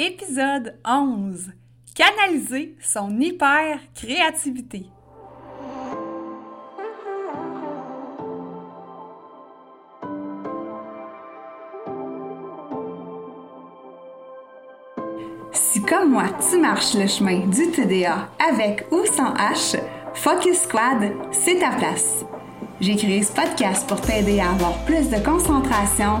Épisode 11. Canaliser son hyper créativité. Si comme moi, tu marches le chemin du TDA avec ou sans H, Focus Squad, c'est ta place. J'ai créé ce podcast pour t'aider à avoir plus de concentration,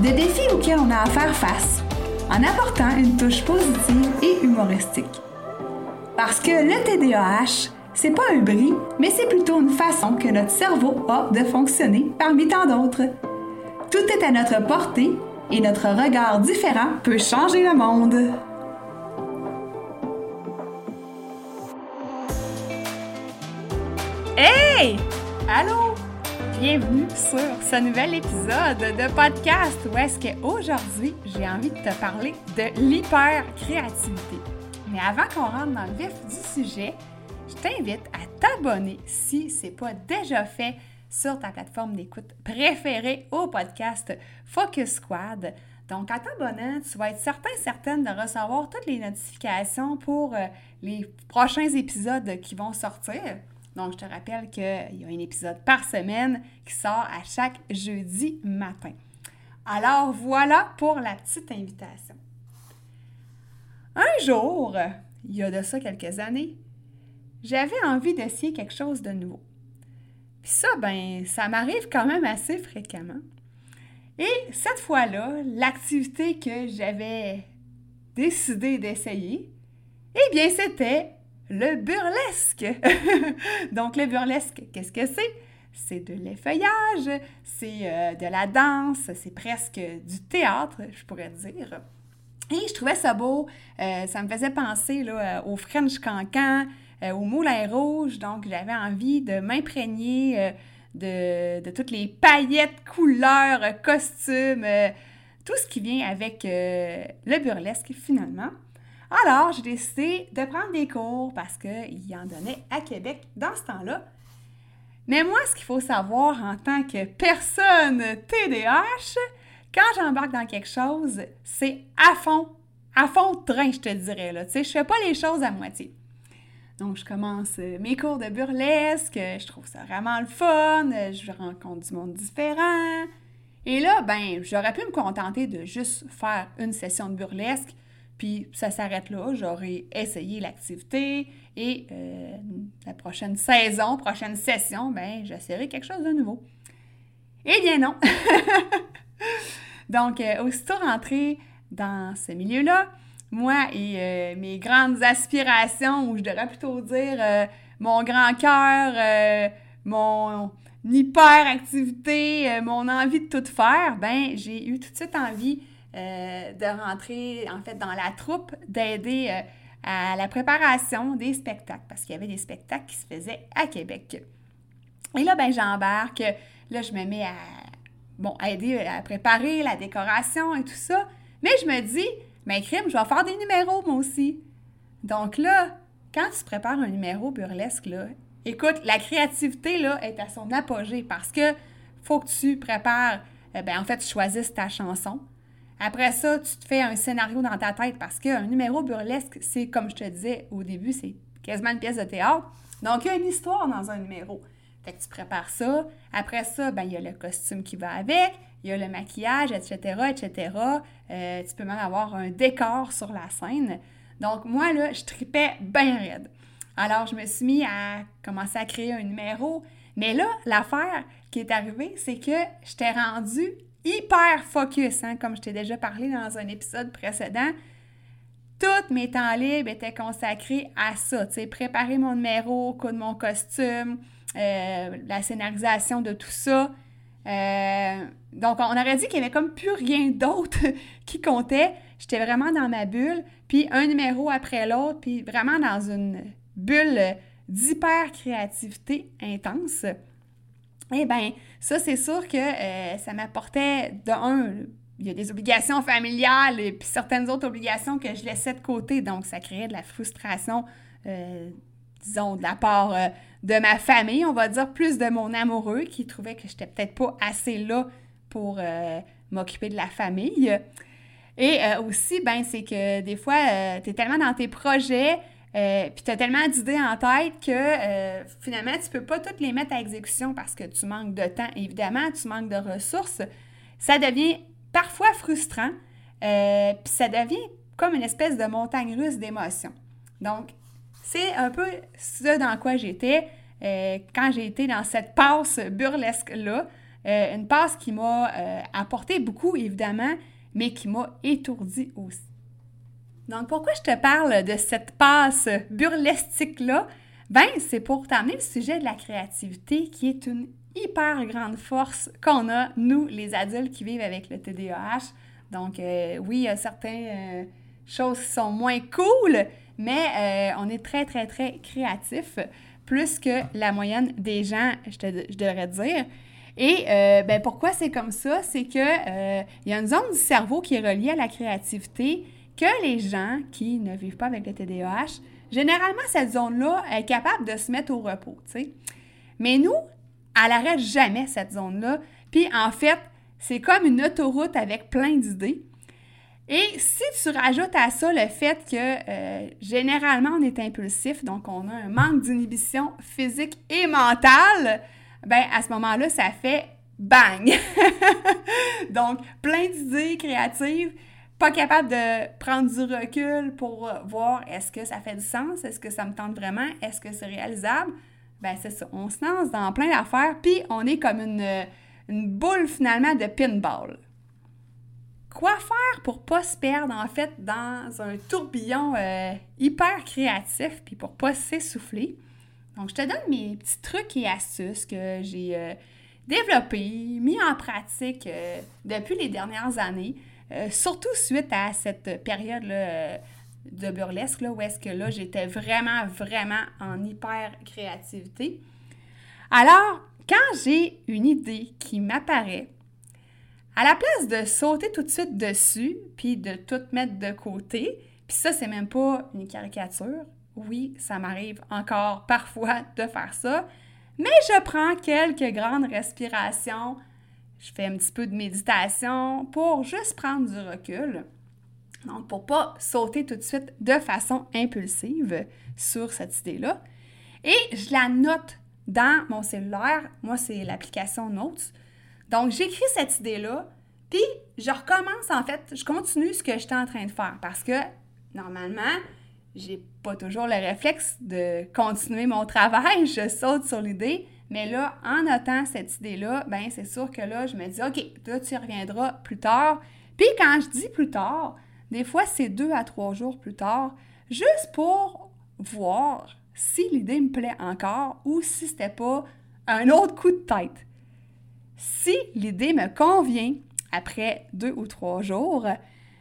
de défis auxquels on a à faire face, en apportant une touche positive et humoristique. Parce que le TDAH, c'est pas un bris, mais c'est plutôt une façon que notre cerveau a de fonctionner parmi tant d'autres. Tout est à notre portée et notre regard différent peut changer le monde. Hey! Allô? Bienvenue sur ce nouvel épisode de podcast où est-ce qu'aujourd'hui, j'ai envie de te parler de l'hyper-créativité. Mais avant qu'on rentre dans le vif du sujet, je t'invite à t'abonner si ce n'est pas déjà fait sur ta plateforme d'écoute préférée au podcast Focus Squad. Donc, en t'abonnant, tu vas être certain, certaine de recevoir toutes les notifications pour euh, les prochains épisodes qui vont sortir. Donc, je te rappelle qu'il y a un épisode par semaine qui sort à chaque jeudi matin. Alors, voilà pour la petite invitation. Un jour, il y a de ça quelques années, j'avais envie d'essayer quelque chose de nouveau. Puis ça, ben, ça m'arrive quand même assez fréquemment. Et cette fois-là, l'activité que j'avais décidé d'essayer, eh bien, c'était le burlesque. Donc, le burlesque, qu'est-ce que c'est? C'est de l'effeuillage, c'est euh, de la danse, c'est presque du théâtre, je pourrais dire. Et je trouvais ça beau. Euh, ça me faisait penser là, au French Cancan, euh, au Moulin Rouge. Donc, j'avais envie de m'imprégner de, toutes les paillettes, couleurs, costumes, tout ce qui vient avec le burlesque finalement. Alors, j'ai décidé de prendre des cours parce qu'il y en donnait à Québec dans ce temps-là. Mais moi, ce qu'il faut savoir en tant que personne TDAH, quand j'embarque dans quelque chose, c'est à fond, à fond de train, je te dirais. Là. Tu sais, je fais pas les choses à moitié. Donc, je commence mes cours de burlesque, je trouve ça vraiment le fun, je rencontre du monde différent. Et là, ben, j'aurais pu me contenter de juste faire une session de burlesque, puis ça s'arrête là. J'aurais essayé l'activité et euh, la prochaine saison, prochaine session, ben j'essaierai quelque chose de nouveau. Eh bien non! Donc, euh, aussitôt rentré dans ce milieu-là, moi et euh, mes grandes aspirations, ou je devrais plutôt dire mon grand cœur, mon hyper-activité, mon envie de tout faire, ben j'ai eu tout de suite envie euh, de rentrer en fait dans la troupe, d'aider euh, à la préparation des spectacles, parce qu'il y avait des spectacles qui se faisaient à Québec. Et là, ben j'embarque, là, je me mets à, bon, aider à préparer la décoration et tout ça. Mais je me dis, mais crime, je vais faire des numéros moi aussi. Donc là, quand tu prépares un numéro burlesque, là, écoute, la créativité là, est à son apogée parce que faut que tu prépares, euh, ben, en fait, tu choisisses ta chanson. Après ça, tu te fais un scénario dans ta tête parce qu'un numéro burlesque, c'est comme je te disais au début, c'est quasiment une pièce de théâtre. Donc, il y a une histoire dans un numéro. Fait que tu prépares ça. Après ça, ben, il y a le costume qui va avec, il y a le maquillage, etc., etc. Euh, tu peux même avoir un décor sur la scène. Donc, moi, là, je tripais bien raide. Alors, je me suis mis à commencer à créer un numéro. Mais là, l'affaire qui est arrivée, c'est que je t'ai rendu hyper focus, hein, comme je t'ai déjà parlé dans un épisode précédent. Tous mes temps libres étaient consacrés à ça, tu sais, préparer mon numéro, coudre mon costume, euh, la scénarisation de tout ça. Euh, donc, on aurait dit qu'il n'y avait comme plus rien d'autre qui comptait. J'étais vraiment dans ma bulle, puis un numéro après l'autre, puis vraiment dans une bulle d'hyper-créativité intense. Eh bien, ça, c'est sûr que euh, ça m'apportait, de un, il y a des obligations familiales et puis certaines autres obligations que je laissais de côté. Donc, ça créait de la frustration, euh, disons, de la part euh, de ma famille, on va dire, plus de mon amoureux qui trouvait que j'étais peut-être pas assez là pour m'occuper de la famille. Et aussi, ben, c'est que des fois, tu es tellement dans tes projets, euh, puis tu as tellement d'idées en tête que euh, finalement, tu ne peux pas toutes les mettre à exécution parce que tu manques de temps, évidemment, tu manques de ressources. Ça devient parfois frustrant, euh, puis ça devient comme une espèce de montagne russe d'émotions. Donc, c'est un peu ce dans quoi j'étais quand j'ai été dans cette passe burlesque-là. une passe qui m'a apporté beaucoup, évidemment, mais qui m'a étourdi aussi. Donc, pourquoi je te parle de cette passe burlestique-là? Ben, c'est pour t'amener le sujet de la créativité qui est une hyper grande force qu'on a, nous, les adultes qui vivent avec le TDAH. Donc, euh, oui, il y a certaines euh, choses qui sont moins cool, mais euh, on est très, très, très créatif, plus que la moyenne des gens, je, te, je devrais dire. Et ben, pourquoi c'est comme ça? C'est qu'il il y a une zone du cerveau qui est reliée à la créativité que les gens qui ne vivent pas avec le TDAH, généralement, cette zone-là est capable de se mettre au repos. Mais nous, elle n'arrête jamais, cette zone-là. Puis, en fait, c'est comme une autoroute avec plein d'idées. Et si tu rajoutes à ça le fait que euh, généralement on est impulsif, donc on a un manque d'inhibition physique et mentale, ben à ce moment-là, ça fait bang! donc plein d'idées créatives, pas capable de prendre du recul pour euh, voir est-ce que ça fait du sens, est-ce que ça me tente vraiment, est-ce que c'est réalisable, ben c'est ça. On se lance dans plein d'affaires, puis on est comme une, boule finalement de pinball. Quoi faire pour pas se perdre en fait dans un tourbillon euh, hyper créatif, puis pour pas s'essouffler? Donc, je te donne mes petits trucs et astuces que j'ai euh, développés, mis en pratique depuis les dernières années euh, surtout suite à cette période euh, de burlesque, où est-ce que là, j'étais vraiment, vraiment en hyper créativité. Alors, quand j'ai une idée qui m'apparaît, à la place de sauter tout de suite dessus, puis de tout mettre de côté, puis ça, c'est même pas une caricature. Oui, ça m'arrive encore parfois de faire ça, mais je prends quelques grandes respirations, je fais un petit peu de méditation pour juste prendre du recul. Donc, pour pas sauter tout de suite de façon impulsive sur cette idée-là. Et je la note dans mon cellulaire. Moi, c'est l'application Notes. Donc, j'écris cette idée-là, puis je recommence, en fait, je continue ce que j'étais en train de faire parce que, normalement, j'ai pas toujours le réflexe de continuer mon travail. Je saute sur l'idée, mais là, en notant cette idée-là, ben c'est sûr que là, je me dis, OK, là, tu reviendras plus tard. Puis quand je dis plus tard, des fois, c'est deux à trois jours plus tard, juste pour voir si l'idée me plaît encore ou si c'était pas un autre coup de tête. Si l'idée me convient après deux ou trois jours,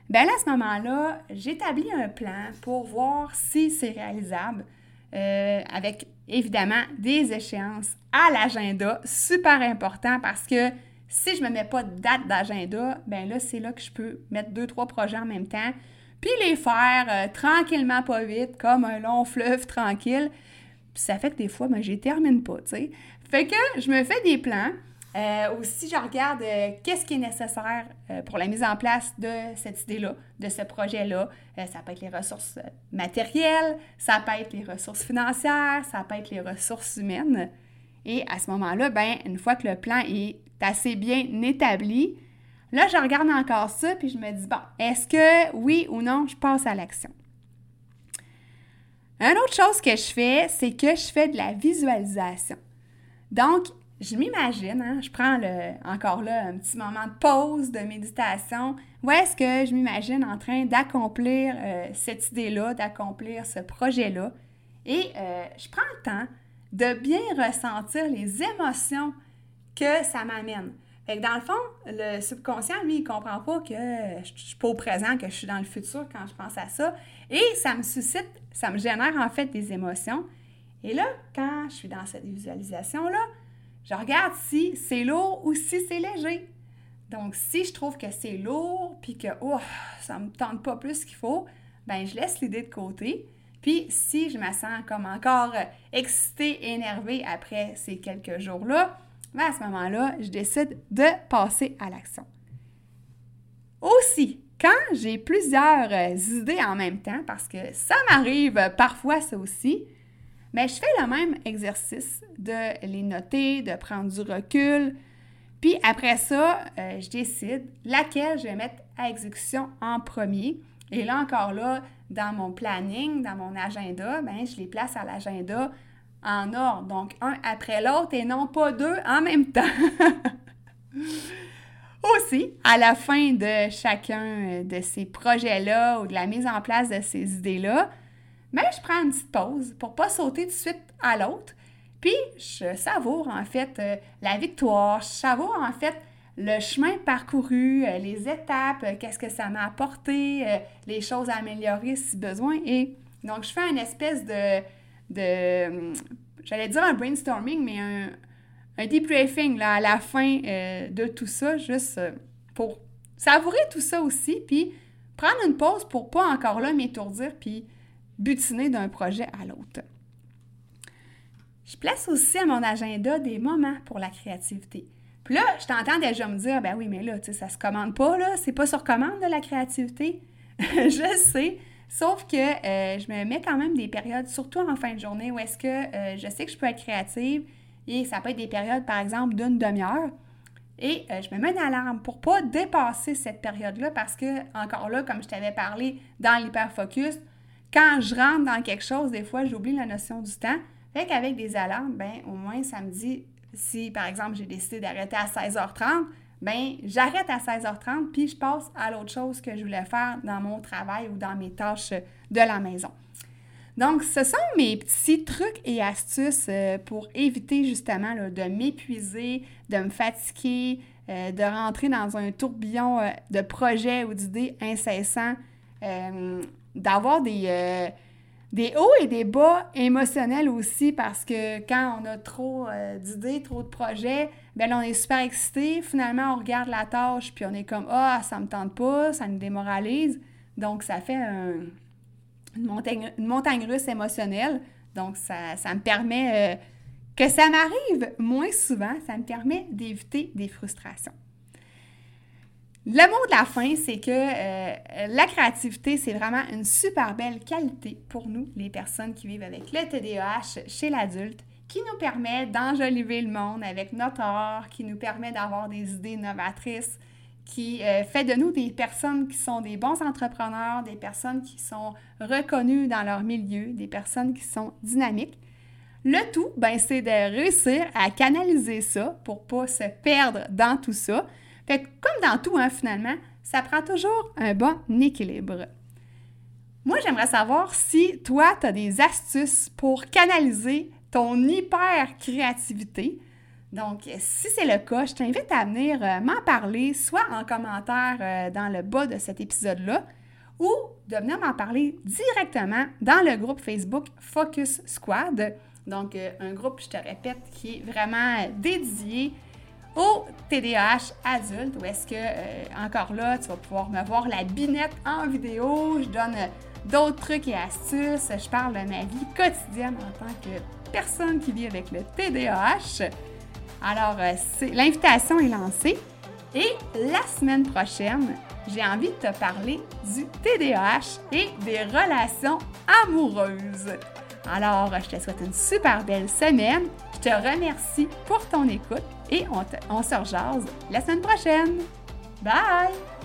ben à ce moment-là, j'établis un plan pour voir si c'est réalisable euh, avec évidemment des échéances à l'agenda, super important parce que si je ne me mets pas de date d'agenda, ben là, c'est là que je peux mettre deux, trois projets en même temps, puis les faire euh, tranquillement, pas vite, comme un long fleuve tranquille. Puis ça fait que des fois, ben, je termine pas, tu sais. Fait que je me fais des plans, euh, aussi, je regarde euh, qu'est-ce qui est nécessaire euh, pour la mise en place de cette idée-là, de ce projet-là. ça peut être les ressources matérielles, ça peut être les ressources financières, ça peut être les ressources humaines. Et à ce moment-là, ben, une fois que le plan est assez bien établi, là, je regarde encore ça, puis je me dis, bon, est-ce que oui ou non, je passe à l'action? Une autre chose que je fais, c'est que je fais de la visualisation. Donc, je m'imagine, hein, je prends encore là un petit moment de pause, de méditation, où est-ce que je m'imagine en train d'accomplir euh, cette idée-là, d'accomplir ce projet-là? Et euh, je prends le temps de bien ressentir les émotions que ça m'amène. Fait que dans le fond, le subconscient, lui, il comprend pas que je suis pas au présent, que je suis dans le futur quand je pense à ça. Et ça me suscite, ça me génère en fait des émotions. Et là, quand je suis dans cette visualisation-là, je regarde si c'est lourd ou si c'est léger. Donc, si je trouve que c'est lourd, puis que ça me tente pas plus qu'il faut, ben je laisse l'idée de côté. Puis, si je me sens comme encore excitée, énervée après ces quelques jours-là, mais à ce moment-là, je décide de passer à l'action. Aussi, quand j'ai plusieurs euh, idées en même temps, parce que ça m'arrive parfois ça aussi, mais je fais le même exercice de les noter, de prendre du recul. Puis après ça, euh, je décide laquelle je vais mettre à exécution en premier. Et là encore là, dans mon planning, dans mon agenda, ben, je les place à l'agenda en ordre, donc un après l'autre et non pas deux en même temps. Aussi, à la fin de chacun de ces projets-là ou de la mise en place de ces idées-là, mais je prends une petite pause pour pas sauter de suite à l'autre. Puis, je savoure en fait euh, la victoire, je savoure en fait le chemin parcouru, euh, les étapes, euh, qu'est-ce que ça m'a apporté, les choses à améliorer si besoin. Et donc, je fais une espèce de, de j'allais dire un brainstorming, mais un, un debriefing là, à la fin de tout ça, juste pour savourer tout ça aussi, puis prendre une pause pour pas encore là m'étourdir puis butiner d'un projet à l'autre. Je place aussi à mon agenda des moments pour la créativité. Puis là, je t'entends déjà me dire, ben oui, mais là, tu sais, ça se commande pas, là, c'est pas sur commande de la créativité. je sais, Sauf que euh, je me mets quand même des périodes, surtout en fin de journée, où est-ce que euh, je sais que je peux être créative et ça peut être des périodes, par exemple, d'une demi-heure. Et euh, je me mets une alarme pour pas dépasser cette période-là parce que, encore là, comme je t'avais parlé dans l'hyperfocus, quand je rentre dans quelque chose, des fois, j'oublie la notion du temps. Fait qu'avec des alarmes, ben au moins, ça me dit si, par exemple, j'ai décidé d'arrêter à 16h30, ben j'arrête à 16h30 puis je passe à l'autre chose que je voulais faire dans mon travail ou dans mes tâches de la maison. Donc, ce sont mes petits trucs et astuces euh, pour éviter justement de m'épuiser, de me fatiguer, euh, de rentrer dans un tourbillon euh, de projets ou d'idées incessants, d'avoir des des hauts et des bas émotionnels aussi parce que quand on a trop euh, d'idées, trop de projets, ben on est super excité. Finalement, on regarde la tâche puis on est comme ah ça me tente pas, ça nous démoralise. Donc ça fait une, montagne, une montagne russe émotionnelle. Donc ça, me permet euh, que ça m'arrive moins souvent. Ça me permet d'éviter des frustrations. Le mot de la fin, c'est que euh, la créativité, c'est vraiment une super belle qualité pour nous, les personnes qui vivent avec le TDAH chez l'adulte, qui nous permet d'enjoliver le monde avec notre art, qui nous permet d'avoir des idées novatrices, qui euh, fait de nous des personnes qui sont des bons entrepreneurs, des personnes qui sont reconnues dans leur milieu, des personnes qui sont dynamiques. Le tout, ben, c'est de réussir à canaliser ça pour pas se perdre dans tout ça, comme dans tout, hein, finalement, ça prend toujours un bon équilibre. Moi, j'aimerais savoir si toi, tu as des astuces pour canaliser ton hyper créativité. Donc, si c'est le cas, je t'invite à venir euh, m'en parler, soit en commentaire euh, dans le bas de cet épisode-là, ou de venir m'en parler directement dans le groupe Facebook Focus Squad. Donc, euh, un groupe, je te répète, qui est vraiment dédié au TDAH adulte, où est-ce que, euh, encore là, tu vas pouvoir me voir la binette en vidéo, je donne euh, d'autres trucs et astuces, je parle de ma vie quotidienne en tant que personne qui vit avec le TDAH. Alors, euh, l'invitation est lancée et la semaine prochaine, j'ai envie de te parler du TDAH et des relations amoureuses. Alors, je te souhaite une super belle semaine. Je te remercie pour ton écoute et on, se rejase la semaine prochaine. Bye!